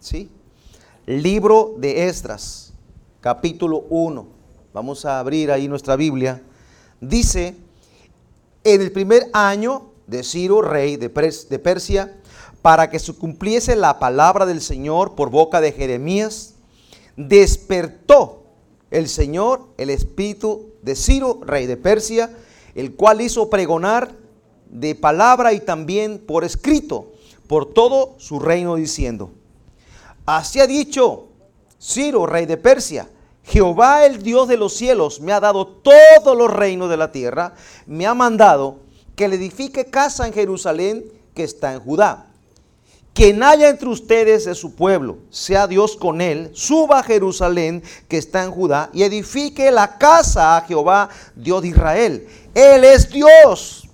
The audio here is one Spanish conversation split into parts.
¿sí? Libro de Esdras, capítulo 1. Vamos a abrir ahí nuestra Biblia. Dice, en el primer año de Ciro, rey de, de Persia, para que se cumpliese la palabra del Señor por boca de Jeremías, despertó el Señor el espíritu de Ciro, rey de Persia, el cual hizo pregonar de palabra y también por escrito por todo su reino diciendo, así ha dicho Ciro, rey de Persia, Jehová el Dios de los cielos me ha dado todos los reinos de la tierra, me ha mandado que le edifique casa en Jerusalén que está en Judá. Quien haya entre ustedes de su pueblo, sea Dios con él, suba a Jerusalén que está en Judá y edifique la casa a Jehová, Dios de Israel. Él es Dios,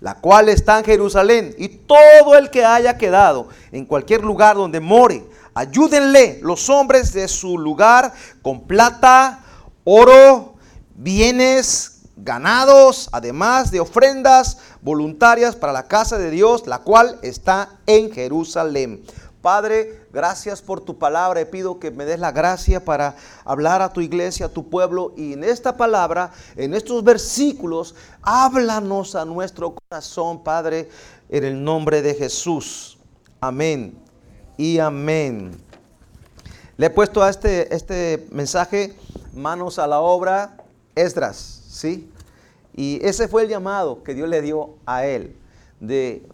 la cual está en Jerusalén. Y todo el que haya quedado en cualquier lugar donde more, ayúdenle los hombres de su lugar con plata, oro, bienes, ganados, además de ofrendas voluntarias para la casa de Dios, la cual está en Jerusalén. Padre, gracias por tu palabra. Y pido que me des la gracia para hablar a tu iglesia, a tu pueblo. Y en esta palabra, en estos versículos, háblanos a nuestro corazón, Padre, en el nombre de Jesús. Amén y amén. Le he puesto a este, este mensaje manos a la obra, Esdras. ¿sí? Y ese fue el llamado que Dios le dio a él, de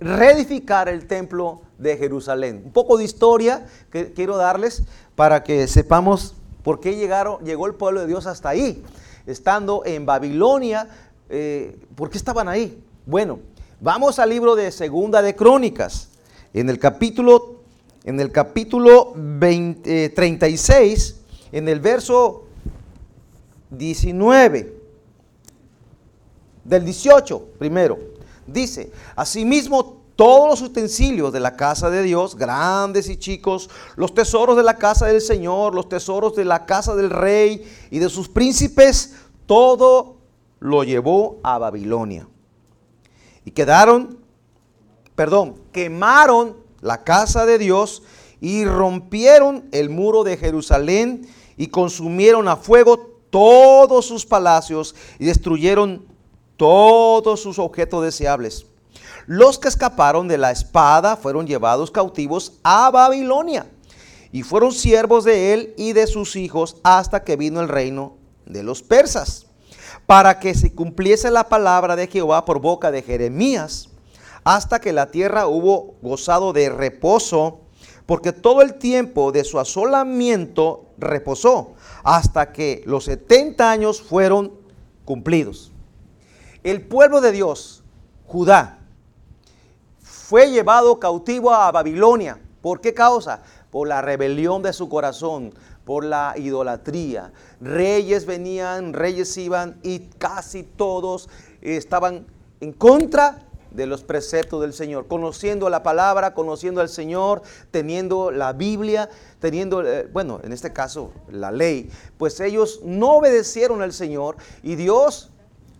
reedificar el templo de Jerusalén. Un poco de historia que quiero darles para que sepamos por qué llegaron, llegó el pueblo de Dios hasta ahí. Estando en Babilonia, eh, ¿por qué estaban ahí? Bueno, vamos al libro de Segunda de Crónicas. En el capítulo, en el capítulo 36, eh, en el verso 19. Del 18 primero. Dice, asimismo todos los utensilios de la casa de Dios, grandes y chicos, los tesoros de la casa del Señor, los tesoros de la casa del rey y de sus príncipes, todo lo llevó a Babilonia. Y quedaron, perdón, quemaron la casa de Dios y rompieron el muro de Jerusalén y consumieron a fuego todos sus palacios y destruyeron todos sus objetos deseables. Los que escaparon de la espada fueron llevados cautivos a Babilonia y fueron siervos de él y de sus hijos hasta que vino el reino de los persas, para que se cumpliese la palabra de Jehová por boca de Jeremías, hasta que la tierra hubo gozado de reposo, porque todo el tiempo de su asolamiento reposó hasta que los 70 años fueron cumplidos. El pueblo de Dios, Judá, fue llevado cautivo a Babilonia. ¿Por qué causa? Por la rebelión de su corazón, por la idolatría. Reyes venían, reyes iban y casi todos estaban en contra de los preceptos del Señor, conociendo la palabra, conociendo al Señor, teniendo la Biblia, teniendo, eh, bueno, en este caso la ley, pues ellos no obedecieron al Señor y Dios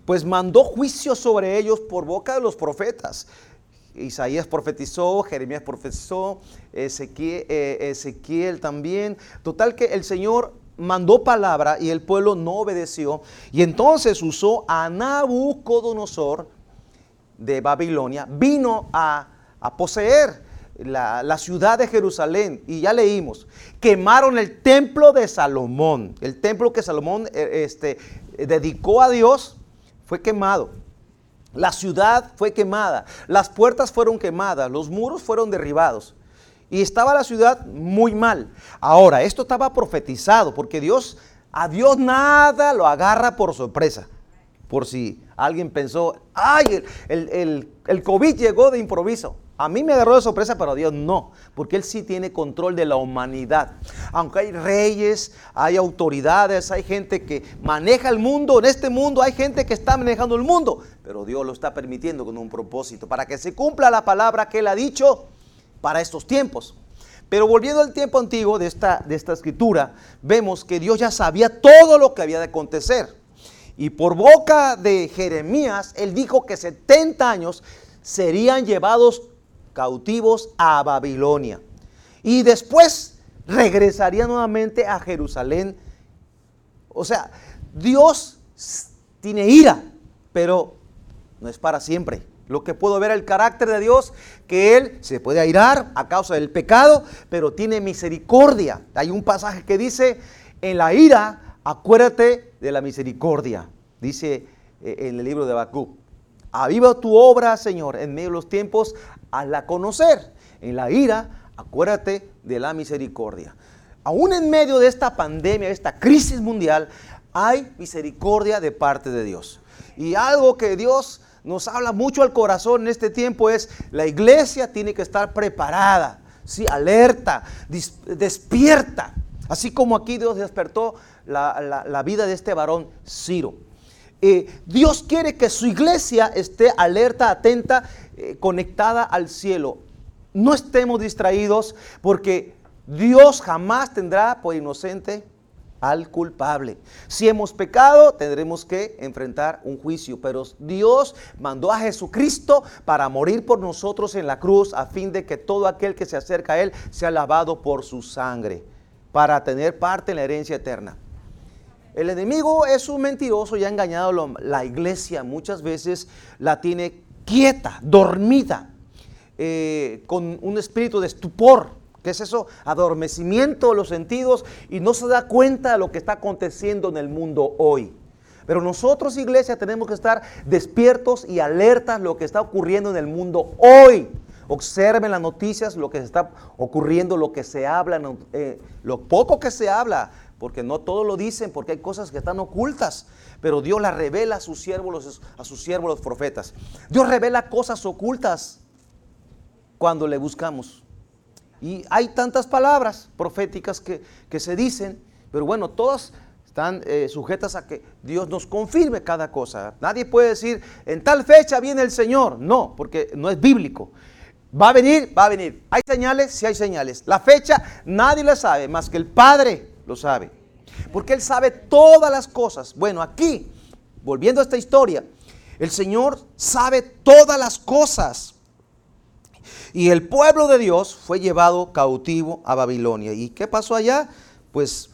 pues mandó juicio sobre ellos por boca de los profetas. Isaías profetizó, Jeremías profetizó, Ezequiel, eh, Ezequiel también. Total que el Señor mandó palabra y el pueblo no obedeció. Y entonces usó a Nabucodonosor, de Babilonia, vino a, poseer la, ciudad de Jerusalén. Y ya leímos, quemaron el templo de Salomón. El templo que Salomón eh, este, dedicó a Dios fue quemado. La ciudad fue quemada, las puertas fueron quemadas, los muros fueron derribados. Y estaba la ciudad muy mal. Ahora, esto estaba profetizado porque Dios, a Dios nada lo agarra por sorpresa. Por si Alguien pensó, ay, el, el, COVID llegó de improviso. A mí me agarró de sorpresa, pero a Dios no, porque Él sí tiene control de la humanidad. Aunque hay reyes, hay autoridades, hay gente que maneja el mundo, en este mundo hay gente que está manejando el mundo, pero Dios lo está permitiendo con un propósito, para que se cumpla la palabra que Él ha dicho para estos tiempos. Pero volviendo al tiempo antiguo de esta, de esta escritura, vemos que Dios ya sabía todo lo que había de acontecer. Y por boca de Jeremías, él dijo que 70 años serían llevados cautivos a Babilonia. y después regresaría nuevamente a Jerusalén. O sea, Dios tiene ira, pero no es para siempre. Lo que puedo ver el carácter de Dios, que Él se puede airar a causa del pecado, pero tiene misericordia. Hay un pasaje que dice, en la ira, acuérdate de la misericordia. Dice eh, en el libro de Bakú. Aviva tu obra, Señor, en medio de los tiempos, hazla conocer. En la ira, acuérdate de la misericordia. Aún en medio de esta pandemia, de esta crisis mundial, hay misericordia de parte de Dios. Y algo que Dios nos habla mucho al corazón en este tiempo es la iglesia tiene que estar preparada, ¿sí? alerta, despierta. Así como aquí Dios despertó la, vida de este varón Ciro. Eh, Dios quiere que su iglesia esté alerta, atenta, eh, conectada al cielo. No estemos distraídos porque Dios jamás tendrá por inocente al culpable. Si hemos pecado, tendremos que enfrentar un juicio, pero Dios mandó a Jesucristo para morir por nosotros en la cruz a fin de que todo aquel que se acerca a Él sea lavado por su sangre, para tener parte en la herencia eterna. El enemigo es un mentiroso y ha engañado la iglesia. Muchas veces la tiene quieta, dormida, eh, con un espíritu de estupor. ¿Qué es eso? Adormecimiento de los sentidos y no se da cuenta de lo que está aconteciendo en el mundo hoy. Pero nosotros, iglesia, tenemos que estar despiertos y alertas lo que está ocurriendo en el mundo hoy. Observen las noticias, lo que está ocurriendo, lo que se habla, eh, lo poco que se habla porque no todos lo dicen, porque hay cosas que están ocultas, pero Dios las revela a sus siervos, a sus siervos los profetas. Dios revela cosas ocultas cuando le buscamos. Y hay tantas palabras proféticas que, se dicen, pero bueno, todas están eh, sujetas a que Dios nos confirme cada cosa. Nadie puede decir, en tal fecha viene el Señor. No, porque no es bíblico. Va a venir, va a venir. ¿Hay señales? Sí hay señales. La fecha nadie la sabe, más que el Padre lo sabe. Porque Él sabe todas las cosas. Bueno, aquí, volviendo a esta historia, el Señor sabe todas las cosas. Y el pueblo de Dios fue llevado cautivo a Babilonia. ¿Y qué pasó allá? Pues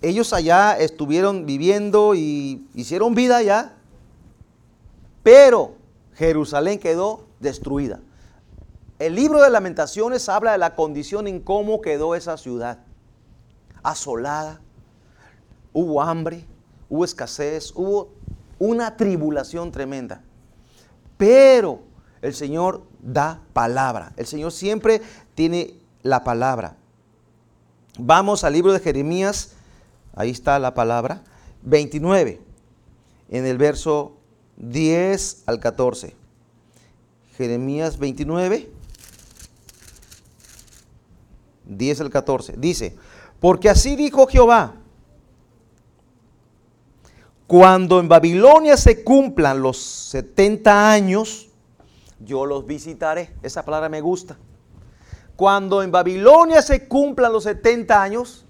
ellos allá estuvieron viviendo y hicieron vida allá, pero Jerusalén quedó destruida. El libro de lamentaciones habla de la condición en cómo quedó esa ciudad asolada, hubo hambre, hubo escasez, hubo una tribulación tremenda. Pero el Señor da palabra. El Señor siempre tiene la palabra. Vamos al libro de Jeremías, ahí está la palabra, 29, en el verso 10 al 14. Jeremías 29, 10 al 14. Dice, porque así dijo Jehová, cuando en Babilonia se cumplan los 70 años, yo los visitaré. Esa palabra me gusta. Cuando en Babilonia se cumplan los 70 años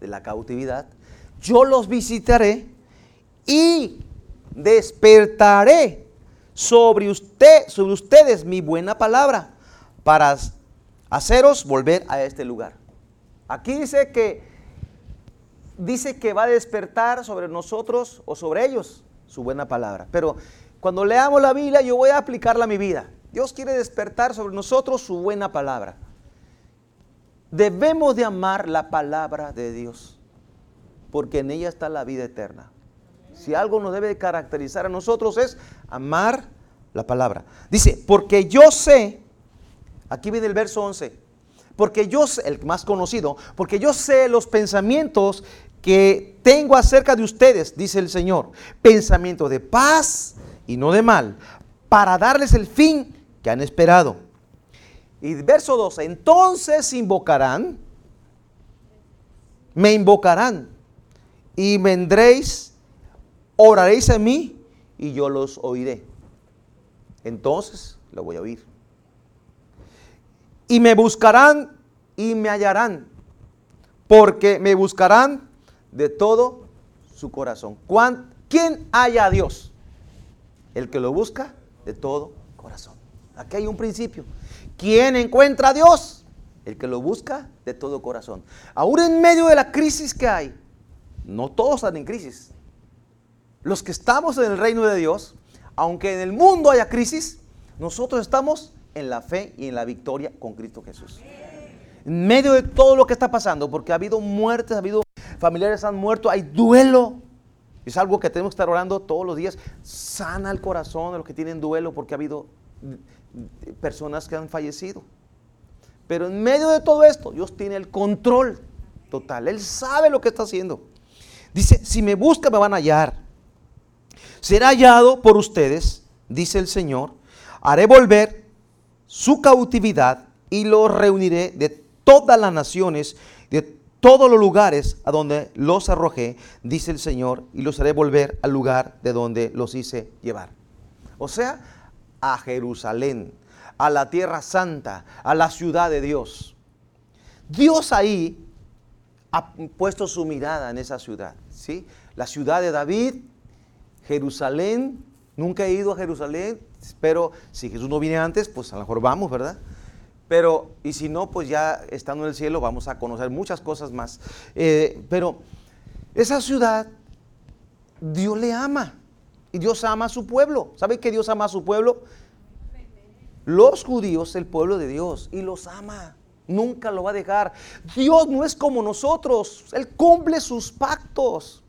de la cautividad, yo los visitaré y despertaré sobre usted, sobre ustedes mi buena palabra para haceros volver a este lugar. Aquí dice que dice que va a despertar sobre nosotros o sobre ellos su buena palabra. Pero cuando leamos la Biblia yo voy a aplicarla a mi vida. Dios quiere despertar sobre nosotros su buena palabra. Debemos de amar la palabra de Dios, porque en ella está la vida eterna. Si algo nos debe caracterizar a nosotros es amar la palabra. Dice, porque yo sé, aquí viene el verso 11, porque yo sé, el más conocido, porque yo sé los pensamientos que tengo acerca de ustedes, dice el Señor, pensamientos de paz y no de mal, para darles el fin que han esperado. Y verso 12, entonces invocarán, me invocarán y vendréis, oraréis a mí y yo los oiré. Entonces lo voy a oír y me buscarán y me hallarán, porque me buscarán de todo su corazón. ¿Quién halla a Dios? El que lo busca de todo corazón. Aquí hay un principio. ¿Quién encuentra a Dios? El que lo busca de todo corazón. Aún en medio de la crisis que hay, no todos están en crisis. Los que estamos en el reino de Dios, aunque en el mundo haya crisis, nosotros estamos en la fe y en la victoria con Cristo Jesús. En medio de todo lo que está pasando, porque ha habido muertes, ha habido familiares han muerto, hay duelo. Es algo que tenemos que estar orando todos los días. Sana el corazón de los que tienen duelo, porque ha habido personas que han fallecido. Pero en medio de todo esto, Dios tiene el control total. Él sabe lo que está haciendo. Dice, si me busca me van a hallar. Será hallado por ustedes, dice el Señor. Haré volver su cautividad y lo reuniré de todas las naciones, de todos los lugares a donde los arrojé, dice el Señor, y los haré volver al lugar de donde los hice llevar. O sea, a Jerusalén, a la tierra santa, a la ciudad de Dios. Dios ahí ha puesto su mirada en esa ciudad, ¿sí? La ciudad de David, Jerusalén, nunca he ido a Jerusalén, pero si Jesús no viene antes, pues a lo mejor vamos, ¿verdad? Pero, y si no, pues ya estando en el cielo vamos a conocer muchas cosas más. Eh, pero esa ciudad, Dios le ama. Y Dios ama a su pueblo. ¿Sabe que Dios ama a su pueblo? Los judíos, el pueblo de Dios, y los ama. Nunca lo va a dejar. Dios no es como nosotros. Él cumple sus pactos.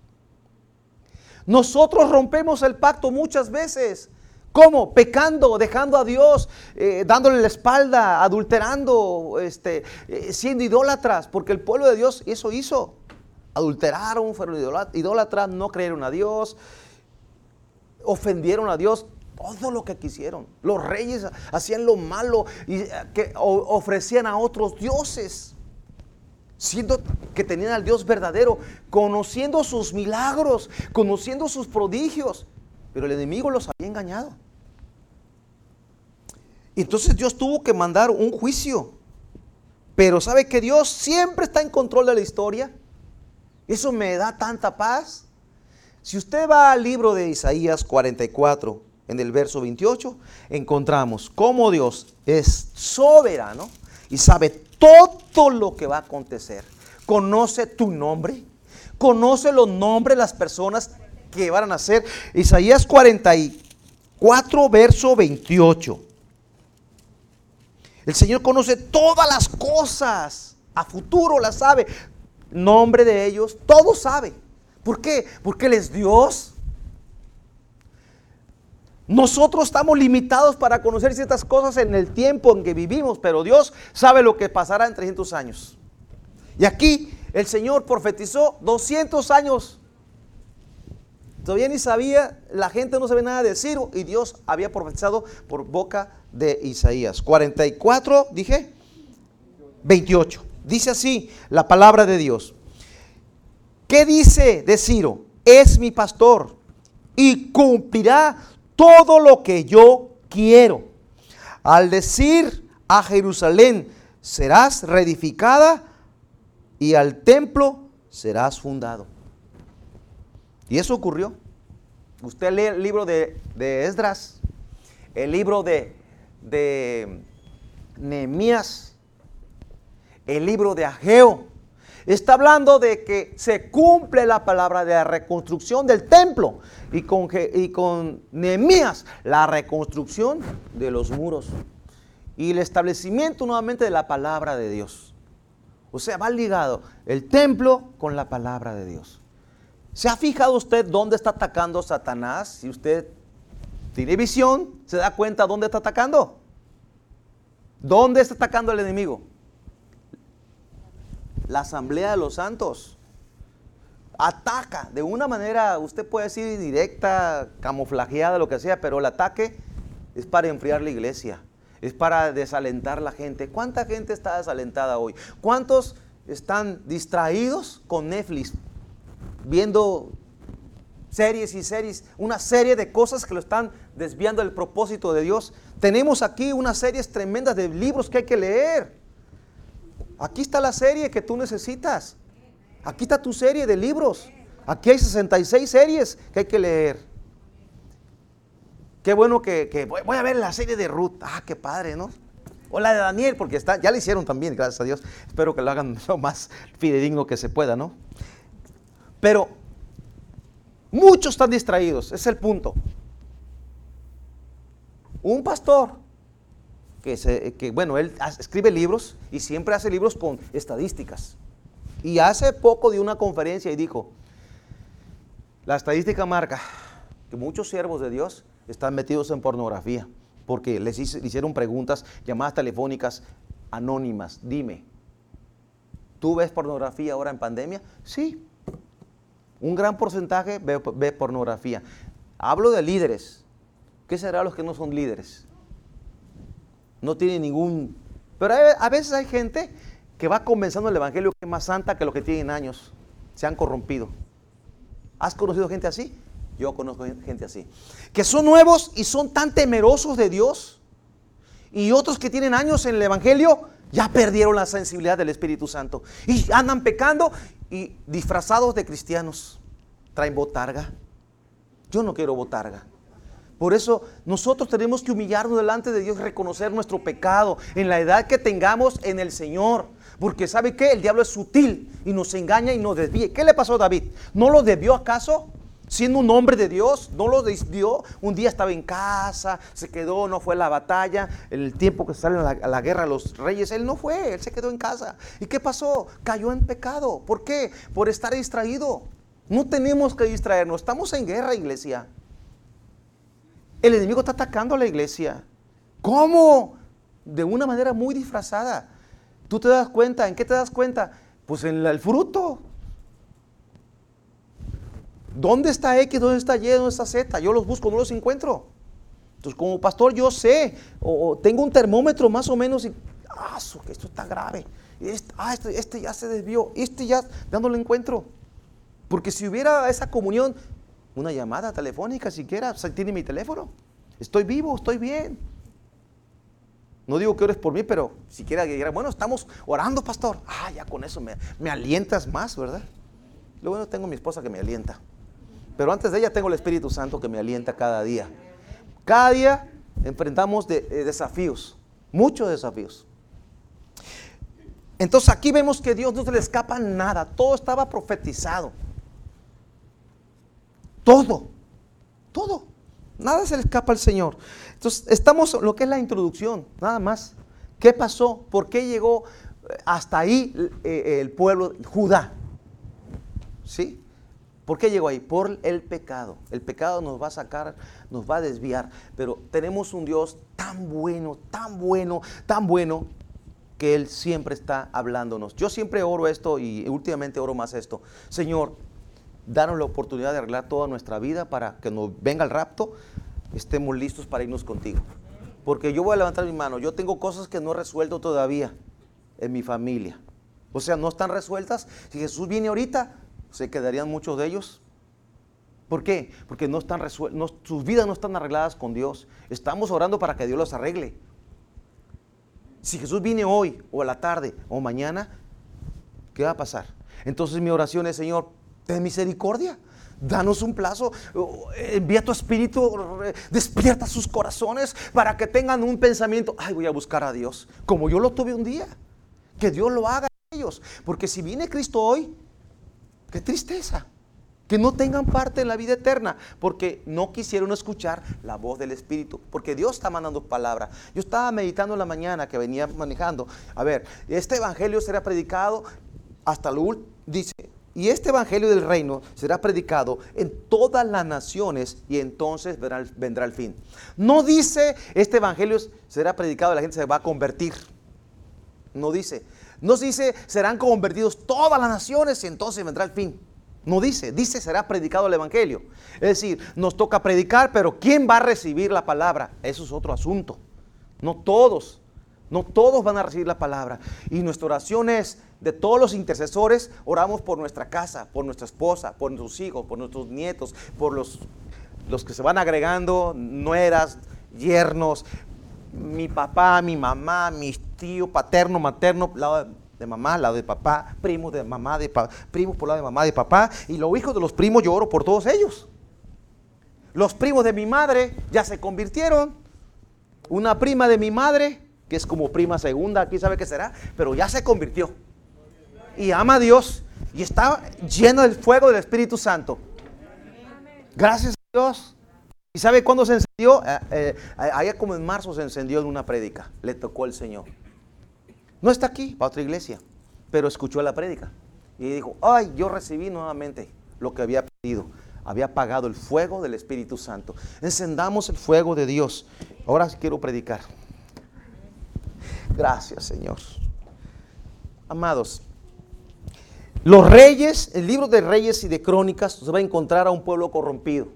Nosotros rompemos el pacto muchas veces. ¿Cómo? Pecando, dejando a Dios, eh, dándole la espalda, adulterando, este, eh, siendo idólatras, porque el pueblo de Dios eso hizo. Adulteraron, fueron idólatras, no creyeron a Dios, ofendieron a Dios, todo lo que quisieron. Los reyes hacían lo malo y eh, ofrecían a otros dioses, siendo que tenían al Dios verdadero, conociendo sus milagros, conociendo sus prodigios, pero el enemigo los había engañado. Entonces Dios tuvo que mandar un juicio. Pero sabe que Dios siempre está en control de la historia. Eso me da tanta paz. Si usted va al libro de Isaías 44, en el verso 28, encontramos cómo Dios es soberano y sabe todo lo que va a acontecer. Conoce tu nombre, conoce los nombres de las personas que van a nacer. Isaías 44, verso 28. El Señor conoce todas las cosas. A futuro las sabe. Nombre de ellos, todo sabe. ¿Por qué? Porque Él es Dios. Nosotros estamos limitados para conocer ciertas cosas en el tiempo en que vivimos, pero Dios sabe lo que pasará en 300 años. Y aquí el Señor profetizó 200 años. Todavía ni sabía, la gente no sabía nada de Ciro y Dios había profetizado por boca de Isaías. 44, dije, 28. Dice así la palabra de Dios. ¿Qué dice de Ciro? Es mi pastor y cumplirá todo lo que yo quiero. Al decir a Jerusalén, serás reedificada y al templo serás fundado. Y eso ocurrió. Usted lee el libro de, Esdras, el libro de de Nehemías, el libro de Ageo, está hablando de que se cumple la palabra de la reconstrucción del templo y con, y con Nehemías la reconstrucción de los muros y el establecimiento nuevamente de la palabra de Dios. O sea, va ligado el templo con la palabra de Dios. ¿Se ha fijado usted dónde está atacando Satanás? Si usted tiene visión, se da cuenta dónde está atacando. ¿Dónde está atacando el enemigo? La asamblea de los santos. Ataca de una manera, usted puede decir directa, camuflajeada, lo que sea, pero el ataque es para enfriar la iglesia, es para desalentar la gente. ¿Cuánta gente está desalentada hoy? ¿Cuántos están distraídos con Netflix, viendo series y series, una serie de cosas que lo están desviando del propósito de Dios. Tenemos aquí unas series tremendas de libros que hay que leer. Aquí está la serie que tú necesitas. Aquí está tu serie de libros. Aquí hay 66 series que hay que leer. Qué bueno que, voy, a ver la serie de Ruth. Ah, qué padre, ¿no? O la de Daniel, porque está, ya la hicieron también, gracias a Dios. Espero que lo hagan lo más fidedigno que se pueda, ¿no? Pero muchos están distraídos, es el punto. Un pastor que, bueno, él escribe libros y siempre hace libros con estadísticas. Y hace poco dio una conferencia y dijo, la estadística marca que muchos siervos de Dios están metidos en pornografía porque les hicieron preguntas, llamadas telefónicas anónimas. Dime, ¿tú ves pornografía ahora en pandemia? Sí. Un gran porcentaje ve, ve pornografía. Hablo de líderes. ¿Qué será los que no son líderes? No tienen ningún... Pero a veces hay gente que va comenzando el Evangelio que es más santa que los que tienen años. Se han corrompido. ¿Has conocido gente así? Yo conozco gente así. Que son nuevos y son tan temerosos de Dios. Y otros que tienen años en el Evangelio ya perdieron la sensibilidad del Espíritu Santo. Y andan pecando y disfrazados de cristianos. Traen botarga. Yo no quiero botarga. Por eso nosotros tenemos que humillarnos delante de Dios, reconocer nuestro pecado en la edad que tengamos en el Señor. Porque ¿sabe qué? El diablo es sutil y nos engaña y nos desvía. ¿Qué le pasó a David? ¿No lo debió acaso? Siendo un hombre de Dios, no lo dio. Un día estaba en casa, se quedó, no fue a la batalla. El tiempo que salen a la, guerra los reyes, él no fue, él se quedó en casa. ¿Y qué pasó? Cayó en pecado. ¿Por qué? Por estar distraído. No tenemos que distraernos, estamos en guerra, iglesia. El enemigo está atacando a la iglesia. ¿Cómo? De una manera muy disfrazada. ¿Tú te das cuenta? ¿En qué te das cuenta? Pues en el fruto. ¿Dónde está X? ¿Dónde está Y? ¿Dónde está Z? Yo los busco, no los encuentro. Entonces, como pastor, yo sé, o, tengo un termómetro más o menos y, ah, que esto está grave. Este, ah, este, este, ya se desvió, este ya, dándole encuentro. Porque si hubiera esa comunión, una llamada telefónica siquiera, tiene mi teléfono. Estoy vivo, estoy bien. No digo que ores por mí, pero siquiera que bueno, estamos orando, pastor. Ah, ya con eso me, me alientas más, ¿verdad? Luego tengo mi esposa que me alienta. Pero antes de ella tengo el Espíritu Santo que me alienta cada día. Cada día enfrentamos eh, desafíos, muchos desafíos. Entonces aquí vemos que Dios no se le escapa nada, todo estaba profetizado. Todo, todo, nada se le escapa al Señor. Entonces estamos lo que es la introducción, nada más. ¿Qué pasó? ¿Por qué llegó eh, hasta ahí eh, el pueblo Judá? ¿Sí? ¿Por qué llegó ahí? Por el pecado. El pecado nos va a sacar, nos va a desviar. Pero tenemos un Dios tan bueno, tan bueno, tan bueno, que Él siempre está hablándonos. Yo siempre oro esto y últimamente oro más esto. Señor, danos la oportunidad de arreglar toda nuestra vida para que nos venga el rapto, estemos listos para irnos contigo. Porque yo voy a levantar mi mano. Yo tengo cosas que no he resuelto todavía en mi familia. O sea, no están resueltas. Si Jesús viene ahorita, se quedarían muchos de ellos. ¿Por qué? Porque no están sus vidas no están arregladas con Dios. Estamos orando para que Dios los arregle. Si Jesús viene hoy o a la tarde o mañana, ¿qué va a pasar? Entonces mi oración es, Señor, ten misericordia. Danos un plazo, envía tu espíritu, despierta sus corazones para que tengan un pensamiento, ay, voy a buscar a Dios, como yo lo tuve un día. Que Dios lo haga en ellos. Porque si viene Cristo hoy, Qué tristeza. Que no tengan parte en la vida eterna, porque no quisieron escuchar la voz del Espíritu, porque Dios está mandando palabra. Yo estaba meditando en la mañana que venía manejando. A ver, este evangelio será predicado hasta lo último. Dice, y este evangelio del reino será predicado en todas las naciones y entonces vendrá, vendrá el fin. No dice, este evangelio será predicado la gente se va a convertir. No dice, no dice, serán convertidos todas las naciones y entonces vendrá el fin. No dice, dice será predicado el Evangelio. Es decir, nos toca predicar, pero ¿quién va a recibir la palabra? Eso es otro asunto. No todos, no todos van a recibir la palabra. Y nuestra oración es, de todos los intercesores, oramos por nuestra casa, por nuestra esposa, por nuestros hijos, por nuestros nietos, por los, los que se van agregando, nueras, yernos, mi papá, mi mamá, mis tíos, paterno, materno, lado de mamá, lado de papá, primos de mamá, de primos por lado de mamá, de papá, y los hijos de los primos yo oro por todos ellos. Los primos de mi madre ya se convirtieron. Una prima de mi madre, que es como prima segunda, aquí sabe qué será, pero ya se convirtió. Y ama a Dios y está lleno del fuego del Espíritu Santo. Gracias a Dios. ¿Y sabe cuándo se encendió? Eh, eh, allá como en marzo se encendió en una prédica. Le tocó el Señor. No está aquí, para otra iglesia, pero escuchó la prédica. Y dijo, ay, yo recibí nuevamente lo que había pedido. Había apagado el fuego del Espíritu Santo. Encendamos el fuego de Dios. Ahora quiero predicar. Gracias, Señor. Amados, los reyes, el libro de reyes y de crónicas, se va a encontrar a un pueblo corrompido.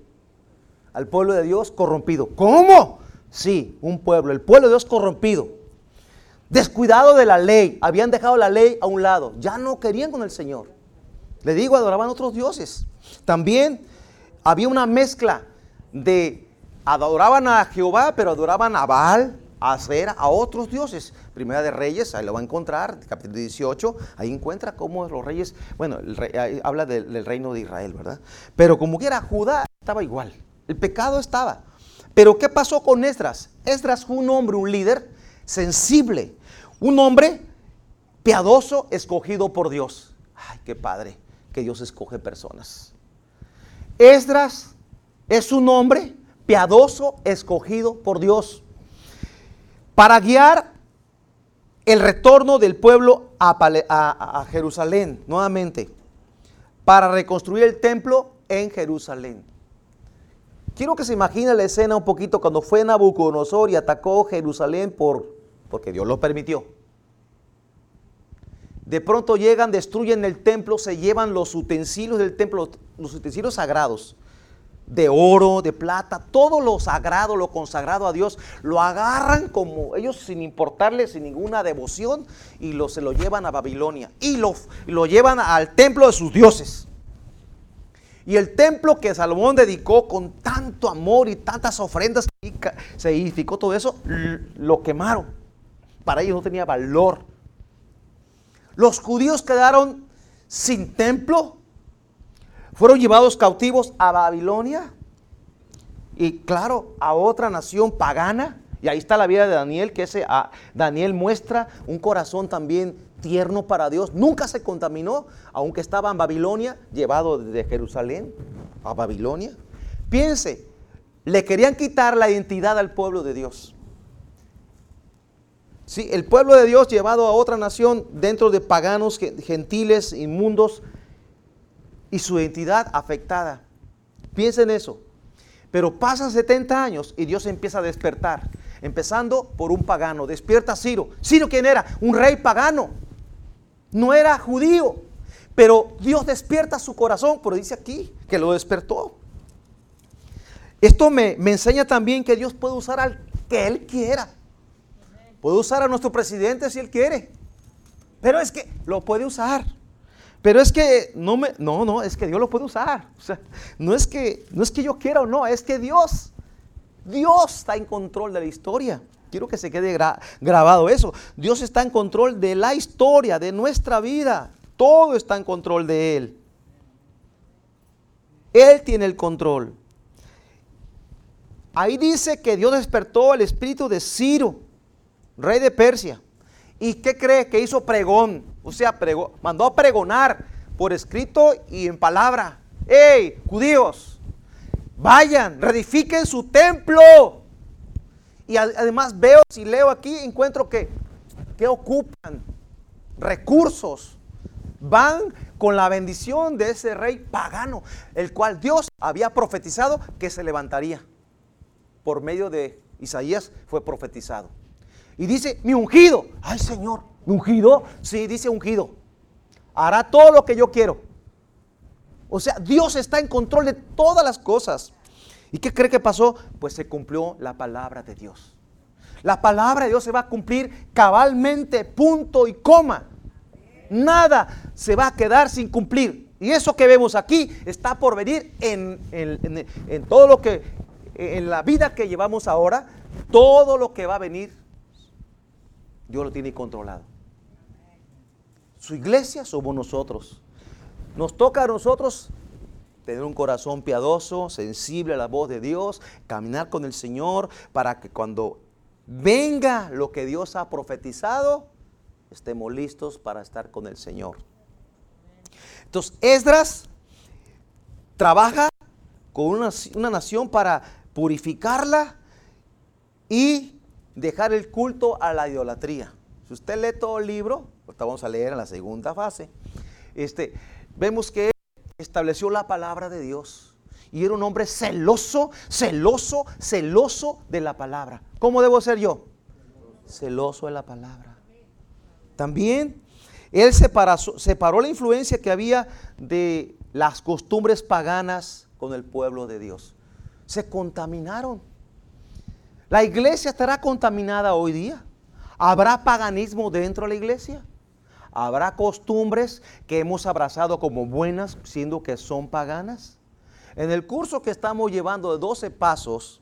Al pueblo de Dios corrompido. ¿Cómo? Sí, un pueblo, el pueblo de Dios corrompido. Descuidado de la ley, habían dejado la ley a un lado, ya no querían con el Señor. Le digo, adoraban otros dioses. También había una mezcla de adoraban a Jehová, pero adoraban a Baal, a Acera, a otros dioses. Primera de Reyes, ahí lo va a encontrar, capítulo 18, ahí encuentra cómo los reyes, bueno, habla del, reino de Israel, ¿verdad? Pero como quiera, Judá estaba igual, el pecado estaba. Pero ¿qué pasó con Esdras? Esdras fue un hombre, un líder sensible, un hombre piadoso, escogido por Dios. Ay, qué padre que Dios escoge personas. Esdras es un hombre piadoso, escogido por Dios, para guiar el retorno del pueblo a, Jerusalén, nuevamente, para reconstruir el templo en Jerusalén. Quiero que se imagine la escena un poquito cuando fue Nabucodonosor y atacó Jerusalén por, porque Dios lo permitió. De pronto llegan, destruyen el templo, se llevan los utensilios del templo, los utensilios sagrados, de oro, de plata, todo lo sagrado, lo consagrado a Dios, lo agarran como ellos sin importarles, sin ninguna devoción, y se lo llevan a Babilonia y lo, lo llevan al templo de sus dioses. Y el templo que Salomón dedicó con tanto amor y tantas ofrendas, se edificó todo eso, lo quemaron. Para ellos no tenía valor los judíos quedaron sin templo, fueron llevados cautivos a Babilonia y claro, a otra nación pagana. Y ahí está la vida de Daniel, que ese ah, Daniel muestra un corazón también tierno para Dios. Nunca se contaminó, aunque estaba en Babilonia, llevado desde Jerusalén a Babilonia. Piense, le querían quitar la identidad al pueblo de Dios. Sí, el pueblo de Dios llevado a otra nación dentro de paganos, gentiles, inmundos y su identidad afectada. Piensen eso. Pero pasan 70 años y Dios empieza a despertar. Empezando por un pagano. Despierta Ciro. ¿Ciro quién era? Un rey pagano. No era judío. Pero Dios despierta su corazón. Pero dice aquí que lo despertó. Esto me, me enseña también que Dios puede usar al que Él quiera. Puede usar a nuestro presidente si él quiere. Pero es que lo puede usar. Pero es que no me no, no, es que Dios lo puede usar. No es que no es que yo quiera o no, es que Dios Dios está en control de la historia. Quiero que se quede grabado eso. Dios está en control de la historia, de nuestra vida. Todo está en control de Él. Él tiene el control. Ahí dice que Dios despertó el espíritu de Ciro rey de Persia. ¿Y qué cree que hizo pregón? O sea, mandó a pregonar por escrito y en palabra. ¡Ey, judíos! Vayan, reedifiquen su templo. Y además veo, si leo aquí, encuentro que, que ocupan recursos. Van con la bendición de ese rey pagano, el cual Dios había profetizado que se levantaría. Por medio de Isaías fue profetizado. Y dice, mi ungido. Ay, Señor, ¿mi ungido? Sí, dice ungido. Hará todo lo que yo quiero. O sea, Dios está en control de todas las cosas. ¿Y qué cree que pasó? Pues se cumplió la palabra de Dios. La palabra de Dios se va a cumplir cabalmente, punto y coma. Nada se va a quedar sin cumplir. Y eso que vemos aquí está por venir en, en todo lo que, en la vida que llevamos ahora, todo lo que va a venir Dios lo tiene controlado. Su iglesia somos nosotros. Nos toca a nosotros tener un corazón piadoso, sensible a la voz de Dios, caminar con el Señor para que cuando venga lo que Dios ha profetizado, estemos listos para estar con el Señor. Entonces, Esdras trabaja con una, una nación para purificarla y dejar el culto a la idolatría. Si usted lee todo el libro, ahorita vamos a leer en la segunda fase, este, vemos que estableció la palabra de Dios. Y era un hombre celoso, celoso, celoso de la palabra. ¿Cómo debo ser yo? Celoso de la palabra. También él separó, separó la influencia que había de las costumbres paganas con el pueblo de Dios. Se contaminaron. La iglesia estará contaminada hoy día. ¿Habrá paganismo dentro de la iglesia? ¿Habrá costumbres que hemos abrazado como buenas, siendo que son paganas? En el curso que estamos llevando de 12 pasos,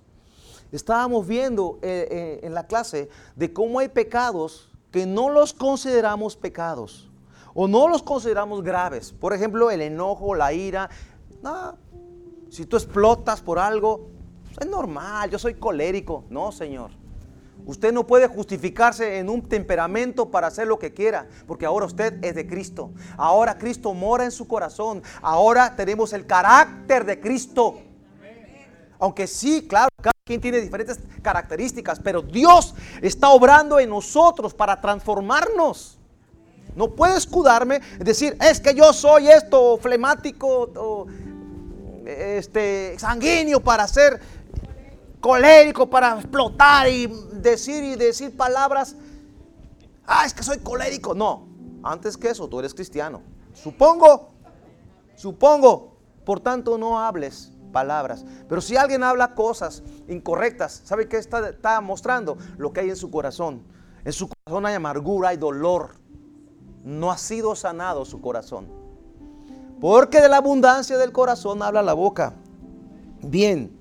estábamos viendo eh, eh, en la clase de cómo hay pecados que no los consideramos pecados o no los consideramos graves. Por ejemplo, el enojo, la ira. Si tú explotas por algo, es normal, yo soy colérico. No, Señor. Usted no puede justificarse en un temperamento para hacer lo que quiera, porque ahora usted es de Cristo. Ahora Cristo mora en su corazón. Ahora tenemos el carácter de Cristo. Aunque sí, claro, cada quien tiene diferentes características, pero Dios está obrando en nosotros para transformarnos. No puedo escudarme en decir, es que yo soy esto, flemático, este, sanguíneo para ser colérico, para explotar y decir y decir palabras. Ah, es que soy colérico. No, antes que eso, tú eres cristiano. Supongo, supongo, por tanto no hables palabras. Pero si alguien habla cosas incorrectas, ¿sabe qué está, está mostrando? Lo que hay en su corazón. En su corazón hay amargura, hay dolor no ha sido sanado su corazón. Porque de la abundancia del corazón habla la boca. Bien,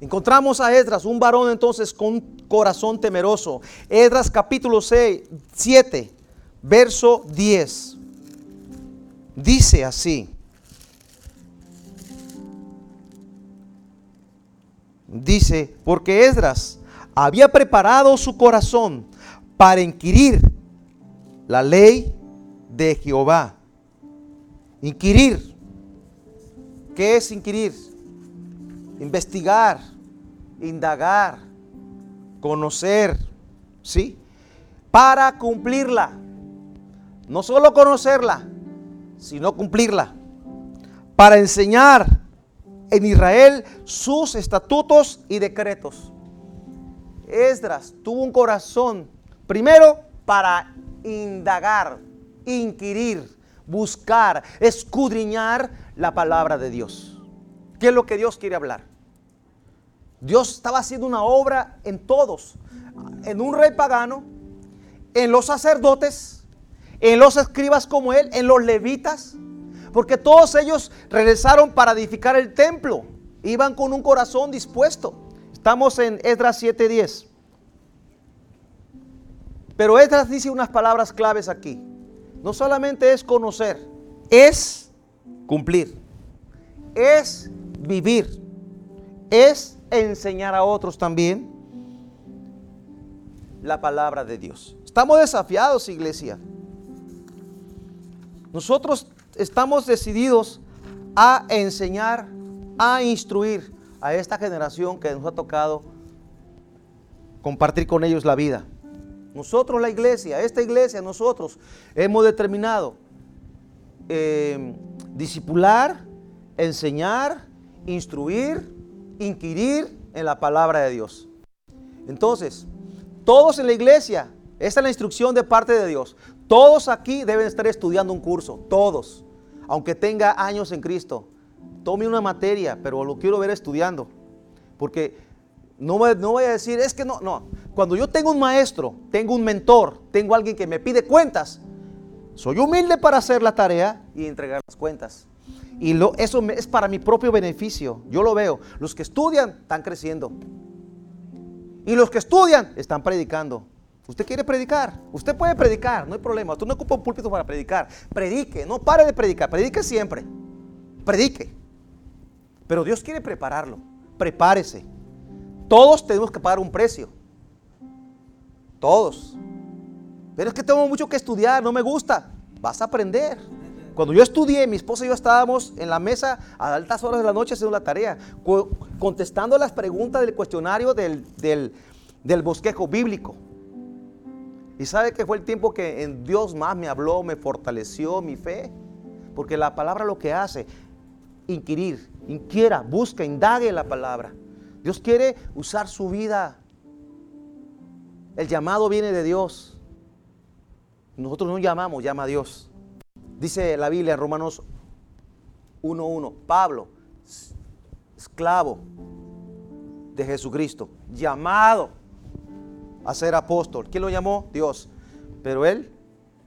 encontramos a Esdras, un varón entonces con corazón temeroso. Esdras capítulo 6, 7, verso 10. Dice así. Dice, porque Esdras había preparado su corazón para inquirir la ley de Jehová. Inquirir. ¿Qué es inquirir? Investigar, indagar, conocer, ¿sí? Para cumplirla. No solo conocerla, sino cumplirla. Para enseñar en Israel sus estatutos y decretos. Esdras tuvo un corazón, primero, para indagar, inquirir, buscar, escudriñar la palabra de Dios. ¿Qué es lo que Dios quiere hablar? Dios estaba haciendo una obra en todos, en un rey pagano, en los sacerdotes, en los escribas como él, en los levitas, porque todos ellos regresaron para edificar el templo, iban con un corazón dispuesto. Estamos en Esdras 7:10. Pero Esdras dice unas palabras claves aquí no solamente es conocer, es cumplir, es vivir, es enseñar a otros también la palabra de Dios. Estamos desafiados, iglesia. Nosotros estamos decididos a enseñar, a instruir a esta generación que nos ha tocado compartir con ellos la vida. Nosotros la iglesia, esta iglesia, nosotros hemos determinado eh, disipular, enseñar, instruir, inquirir en la palabra de Dios. Entonces, todos en la iglesia, esta es la instrucción de parte de Dios. Todos aquí deben estar estudiando un curso, todos, aunque tenga años en Cristo. Tome una materia, pero lo quiero ver estudiando, porque no, no voy a decir, es que no, no. Cuando yo tengo un maestro, tengo un mentor, tengo alguien que me pide cuentas, soy humilde para hacer la tarea y entregar las cuentas. Y eso es para mi propio beneficio. Yo lo veo. Los que estudian están creciendo. Y los que estudian están predicando. Usted quiere predicar. Usted puede predicar, no hay problema. Usted no ocupa un púlpito para predicar. Predique, no pare de predicar. Predique siempre. Predique. Pero Dios quiere prepararlo. Prepárese. Todos tenemos que pagar un precio. Todos. Pero es que tengo mucho que estudiar, no me gusta. Vas a aprender. Cuando yo estudié, mi esposa y yo estábamos en la mesa a altas horas de la noche haciendo la tarea, contestando las preguntas del cuestionario del, del, bosquejo bíblico. Y sabe que fue el tiempo que en Dios más me habló, me fortaleció mi fe. Porque la palabra lo que hace, inquirir, inquiera, busca, indague la palabra. Dios quiere usar su vida. El llamado viene de Dios. Nosotros no llamamos, llama a Dios. Dice la Biblia en Romanos 1.1, Pablo, esclavo de Jesucristo, llamado a ser apóstol. ¿Quién lo llamó? Dios. Pero él,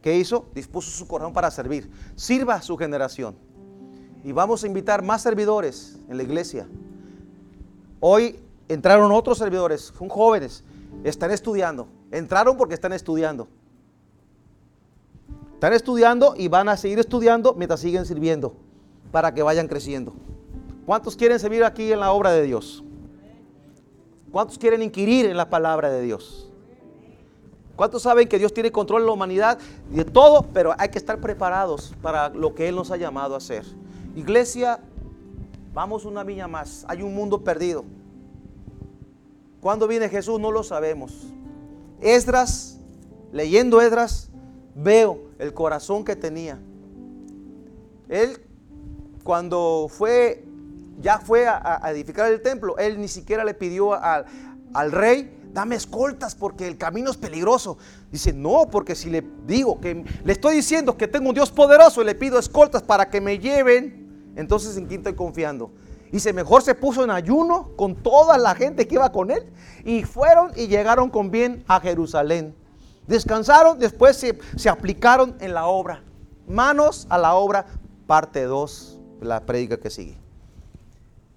¿qué hizo? Dispuso su corazón para servir. Sirva a su generación. Y vamos a invitar más servidores en la iglesia. Hoy entraron otros servidores, son jóvenes, están estudiando. Entraron porque están estudiando. Están estudiando y van a seguir estudiando mientras siguen sirviendo para que vayan creciendo. ¿Cuántos quieren servir aquí en la obra de Dios? ¿Cuántos quieren inquirir en la palabra de Dios? ¿Cuántos saben que Dios tiene control de la humanidad y de todo, pero hay que estar preparados para lo que Él nos ha llamado a hacer? Iglesia, vamos una viña más. Hay un mundo perdido. ¿Cuándo viene Jesús? No lo sabemos. Esdras, leyendo Esdras, veo el corazón que tenía. Él, cuando fue, ya fue a, edificar el templo, él ni siquiera le pidió al rey, dame escoltas porque el camino es peligroso. Dice, no, porque si le digo que le estoy diciendo que tengo un Dios poderoso y le pido escoltas para que me lleven, entonces en quién estoy confiando. Y se mejor se puso en ayuno con toda la gente que iba con él. Y fueron y llegaron con bien a Jerusalén. Descansaron, después se, aplicaron en la obra. Manos a la obra, parte 2, la prédica que sigue.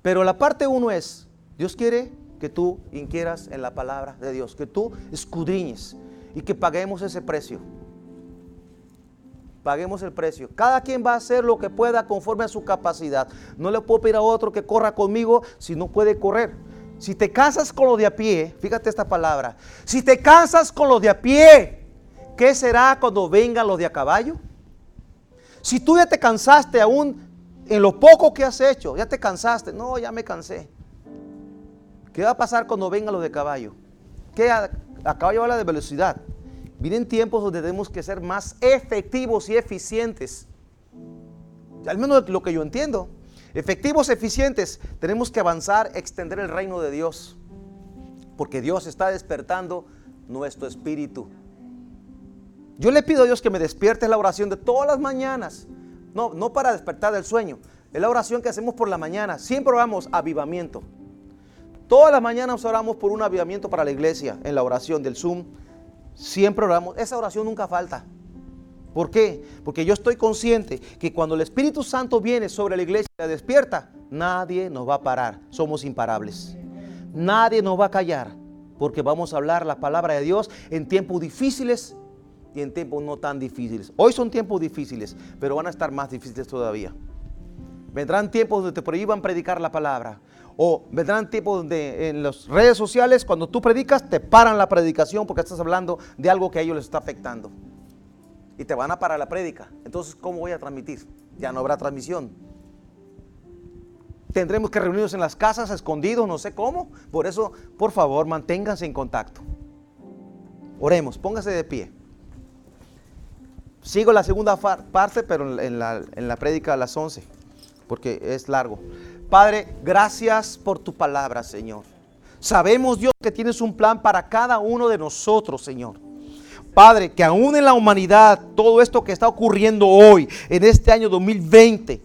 Pero la parte 1 es, Dios quiere que tú inquieras en la palabra de Dios, que tú escudriñes y que paguemos ese precio. Paguemos el precio. Cada quien va a hacer lo que pueda conforme a su capacidad. No le puedo pedir a otro que corra conmigo si no puede correr. Si te cansas con lo de a pie, fíjate esta palabra, si te cansas con lo de a pie, ¿qué será cuando vengan los de a caballo? Si tú ya te cansaste aún en lo poco que has hecho, ya te cansaste, no, ya me cansé. ¿Qué va a pasar cuando vengan los de caballo? Que a, a caballo habla de velocidad. Vienen tiempos donde tenemos que ser más efectivos y eficientes. Al menos lo que yo entiendo efectivos, eficientes, tenemos que avanzar, extender el reino de Dios. Porque Dios está despertando nuestro espíritu. Yo le pido a Dios que me despierte la oración de todas las mañanas. No, no para despertar del sueño. Es la oración que hacemos por la mañana. Siempre oramos avivamiento. Todas las mañanas oramos por un avivamiento para la iglesia en la oración del Zoom. Siempre oramos. Esa oración nunca falta. ¿Por qué? Porque yo estoy consciente que cuando el Espíritu Santo viene sobre la iglesia y la despierta, nadie nos va a parar. Somos imparables. Nadie nos va a callar porque vamos a hablar la palabra de Dios en tiempos difíciles y en tiempos no tan difíciles. Hoy son tiempos difíciles, pero van a estar más difíciles todavía. Vendrán tiempos donde te prohíban predicar la palabra. O vendrán tiempos donde en las redes sociales, cuando tú predicas, te paran la predicación porque estás hablando de algo que a ellos les está afectando y te van a parar la prédica. Entonces, ¿cómo voy a transmitir? Ya no habrá transmisión. Tendremos que reunirnos en las casas, escondidos, no sé cómo. Por eso, por favor, manténganse en contacto. Oremos, póngase de pie. Sigo la segunda parte, pero en la, en la prédica a las 11, porque es largo. Padre, gracias por tu palabra, Señor. Sabemos, Dios, que tienes un plan para cada uno de nosotros, Señor. Padre, que aún en la humanidad, todo esto que está ocurriendo hoy, en este año 2020,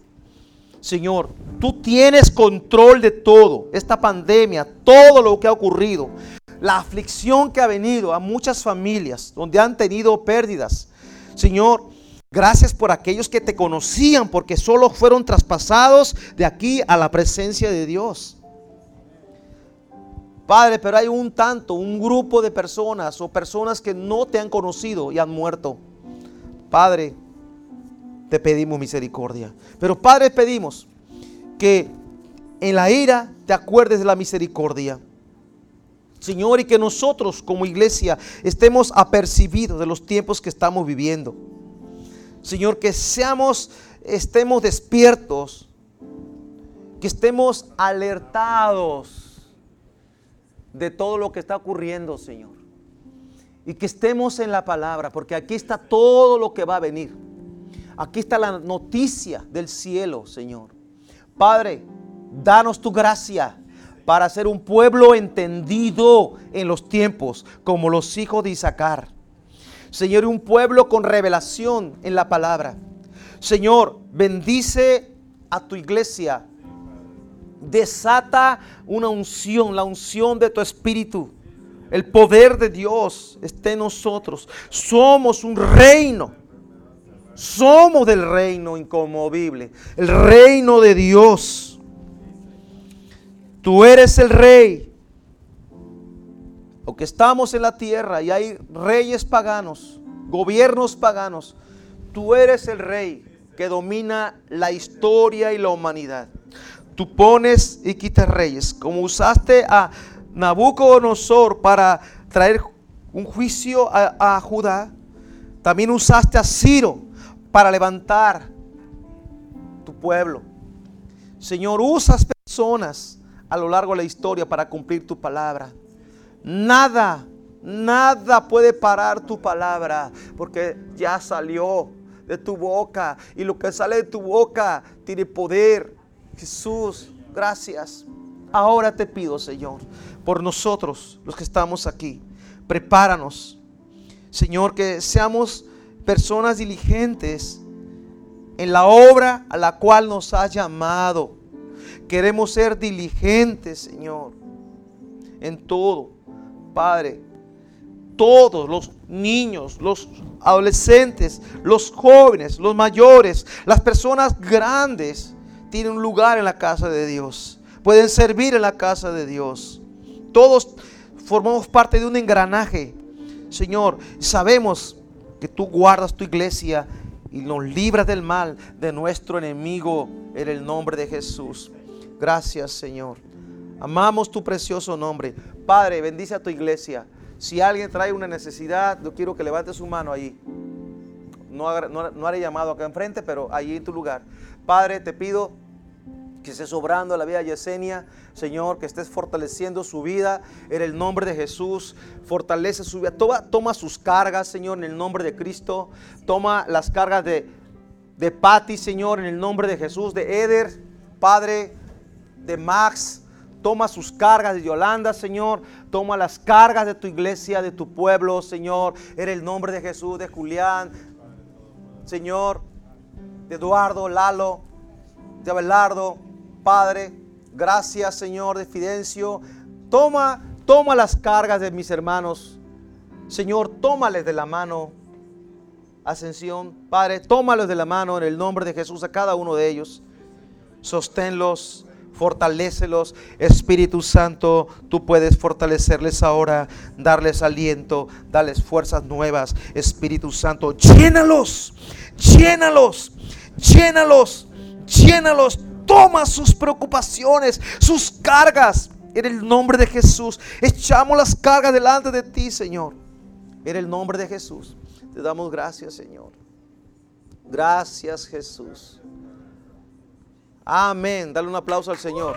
Señor, tú tienes control de todo, esta pandemia, todo lo que ha ocurrido, la aflicción que ha venido a muchas familias donde han tenido pérdidas. Señor, gracias por aquellos que te conocían porque solo fueron traspasados de aquí a la presencia de Dios. Padre, pero hay un tanto, un grupo de personas o personas que no te han conocido y han muerto. Padre, te pedimos misericordia. Pero Padre, pedimos que en la ira te acuerdes de la misericordia. Señor, y que nosotros como iglesia estemos apercibidos de los tiempos que estamos viviendo. Señor, que seamos, estemos despiertos, que estemos alertados de todo lo que está ocurriendo, Señor. Y que estemos en la palabra, porque aquí está todo lo que va a venir. Aquí está la noticia del cielo, Señor. Padre, danos tu gracia para ser un pueblo entendido en los tiempos, como los hijos de Isaacar. Señor, un pueblo con revelación en la palabra. Señor, bendice a tu iglesia. Desata una unción, la unción de tu espíritu. El poder de Dios esté en nosotros. Somos un reino. Somos del reino inconmovible. El reino de Dios. Tú eres el rey aunque estamos en la tierra y hay reyes paganos, gobiernos paganos, tú eres el rey que domina la historia y la humanidad. Tú pones y quitas reyes, como usaste a Nabucodonosor para traer un juicio a, Judá, también usaste a Ciro para levantar tu pueblo. Señor, usas personas a lo largo de la historia para cumplir tu palabra. Nada, nada puede parar tu palabra porque ya salió de tu boca y lo que sale de tu boca tiene poder. Jesús, gracias. Ahora te pido, Señor, por nosotros, los que estamos aquí, prepáranos, Señor, que seamos personas diligentes en la obra a la cual nos has llamado. Queremos ser diligentes, Señor, en todo. Padre, todos los niños, los adolescentes, los jóvenes, los mayores, las personas grandes tienen un lugar en la casa de Dios. Pueden servir en la casa de Dios. Todos formamos parte de un engranaje. Señor, sabemos que tú guardas tu iglesia y nos libras del mal de nuestro enemigo en el nombre de Jesús. Gracias, Señor. Amamos tu precioso nombre. Padre, bendice a tu iglesia. Si alguien trae una necesidad, yo quiero que levante su mano ahí. No, haré llamado acá enfrente, pero allí en tu lugar. Padre, te pido que estés sobrando la vida de Yesenia, Señor, que estés fortaleciendo su vida en el nombre de Jesús. Fortalece su vida. Toma, toma sus cargas, Señor, en el nombre de Cristo. Toma las cargas de, de Patti, Señor, en el nombre de Jesús. De Eder, Padre, de Max, Toma sus cargas de Yolanda, Señor. Toma las cargas de tu iglesia, de tu pueblo, Señor. En el nombre de Jesús, de Julián, Señor, de Eduardo, Lalo, de Abelardo, Padre. Gracias, Señor, de Fidencio. Toma, toma las cargas de mis hermanos. Señor, tómales de la mano. Ascensión, Padre, tómalos de la mano en el nombre de Jesús a cada uno de ellos. Sosténlos fortalécelos. Espíritu Santo, tú puedes fortalecerles ahora, darles aliento, darles fuerzas nuevas. Espíritu Santo, llénalos, llénalos, llénalos, llénalos. Toma sus preocupaciones, sus cargas. En el nombre de Jesús, echamos las cargas delante de ti, Señor. En el nombre de Jesús, te damos gracias, Señor. Gracias, Jesús. Amén. Dale un aplauso al Señor.